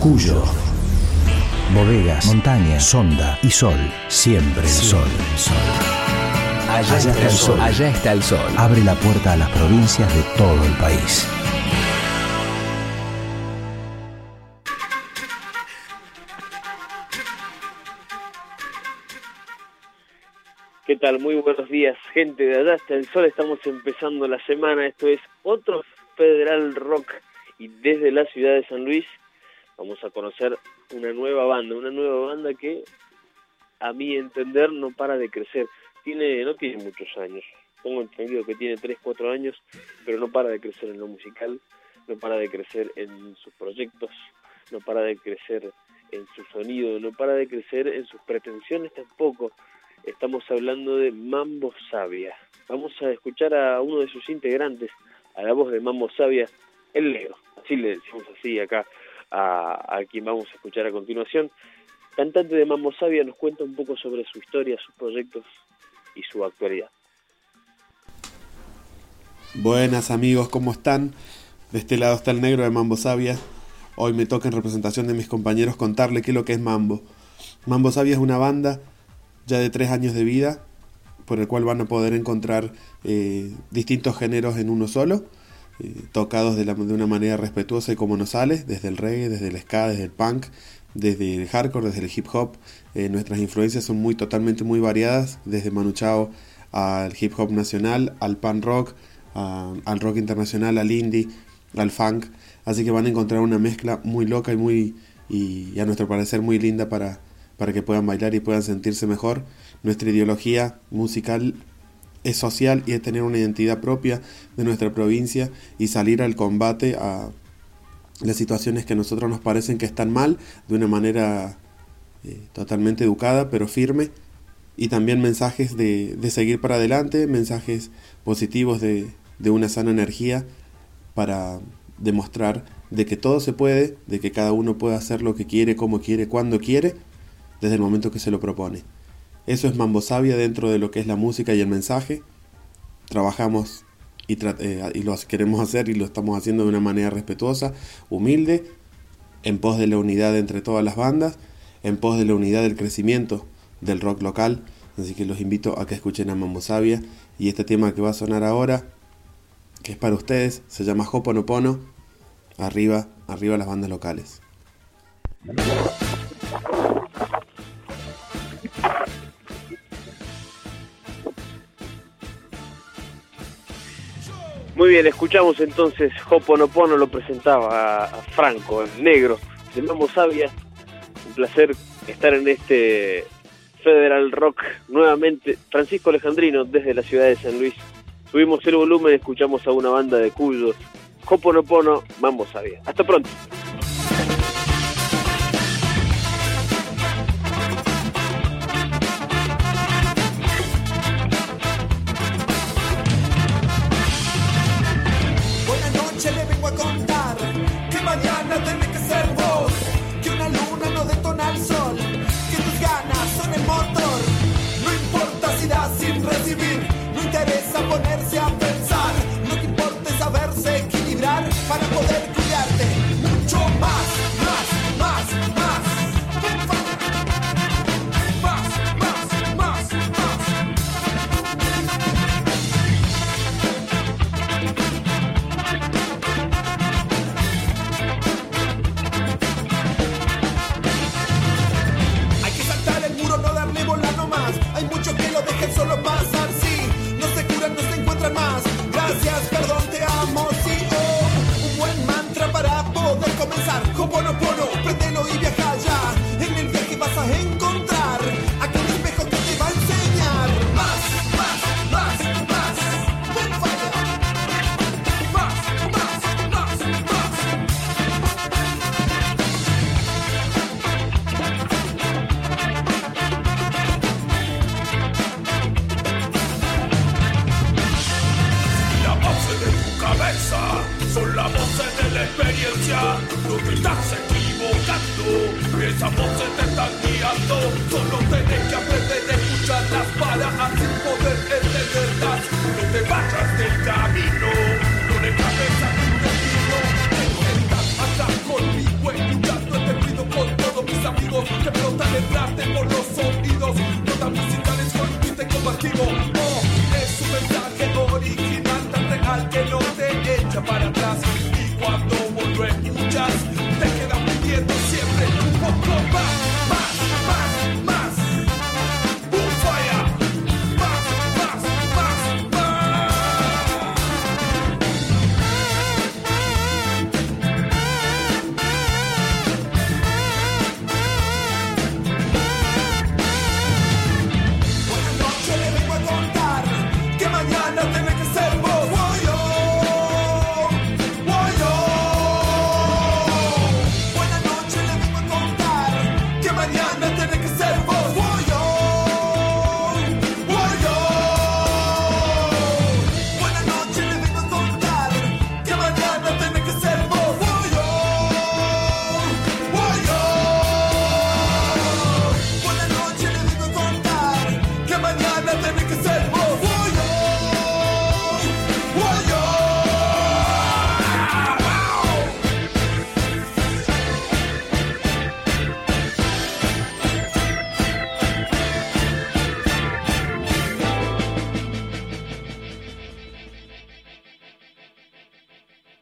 Cuyo. Bodegas, montaña, sonda y sol. Siempre el sol. Allá, está el sol. Allá está el sol. Abre la puerta a las provincias de todo el país. ¿Qué tal? Muy buenos días, gente de allá hasta el sol. Estamos empezando la semana. Esto es otro Federal Rock y desde la ciudad de San Luis vamos a conocer una nueva banda, una nueva banda que a mi entender no para de crecer. Tiene, no tiene muchos años. Tengo entendido que tiene 3, 4 años, pero no para de crecer en lo musical, no para de crecer en sus proyectos, no para de crecer en su sonido, no para de crecer en sus pretensiones tampoco Estamos hablando de Mambo Sabia. Vamos a escuchar a uno de sus integrantes, a la voz de Mambo Sabia, el Leo. Así le decimos así acá a, quien vamos a escuchar a continuación. Cantante de Mambo Sabia nos cuenta un poco sobre su historia, sus proyectos y su actualidad. Buenas amigos, ¿cómo están? De este lado está el negro de Mambo Sabia. Hoy me toca en representación de mis compañeros contarle qué es lo que es Mambo. Mambo Sabia es una banda ya de tres años de vida, por el cual van a poder encontrar eh, distintos géneros en uno solo, eh, tocados de, una manera respetuosa y como nos sale, desde el reggae, desde el ska, desde el punk, desde el hardcore, desde el hip hop. Eh, nuestras influencias son muy totalmente muy variadas, desde Manu Chao al hip hop nacional, al punk rock, al rock internacional, al indie, al funk. Así que van a encontrar una mezcla muy loca y muy y a nuestro parecer muy linda para, para que puedan bailar y puedan sentirse mejor. Nuestra ideología musical es social y es tener una identidad propia de nuestra provincia y salir al combate a las situaciones que a nosotros nos parecen que están mal de una manera eh, totalmente educada pero firme y también mensajes de, de seguir para adelante, mensajes positivos de, de una sana energía para demostrar de que todo se puede, de que cada uno puede hacer lo que quiere, como quiere, cuando quiere desde el momento que se lo propone. Eso es Mambo Sabia dentro de lo que es la música y el mensaje. Trabajamos y, eh, lo queremos hacer y lo estamos haciendo de una manera respetuosa, humilde, en pos de la unidad entre todas las bandas, en pos de la unidad del crecimiento del rock local. Así que los invito a que escuchen a Mambo Sabia y este tema que va a sonar ahora, que es para ustedes, se llama Hoponopono, arriba, arriba las bandas locales. Muy bien, escuchamos entonces Hoponopono lo presentaba a, Franco, en negro, de Mambo Sabia. Un placer estar en este Federal Rock nuevamente. Francisco Alejandrino desde la ciudad de San Luis. Subimos el volumen, escuchamos a una banda de cuyos. Hoponopono, Mambo Sabia. Hasta pronto. contar que mañana te me Esa voz te están guiando, solo tenés que aprender a escucharlas para así poder entenderlas. No te vayas del camino, no le cabes a tu destino. Te sientas acá conmigo, escuchando este ruido con todos mis amigos que flotan detrás de por los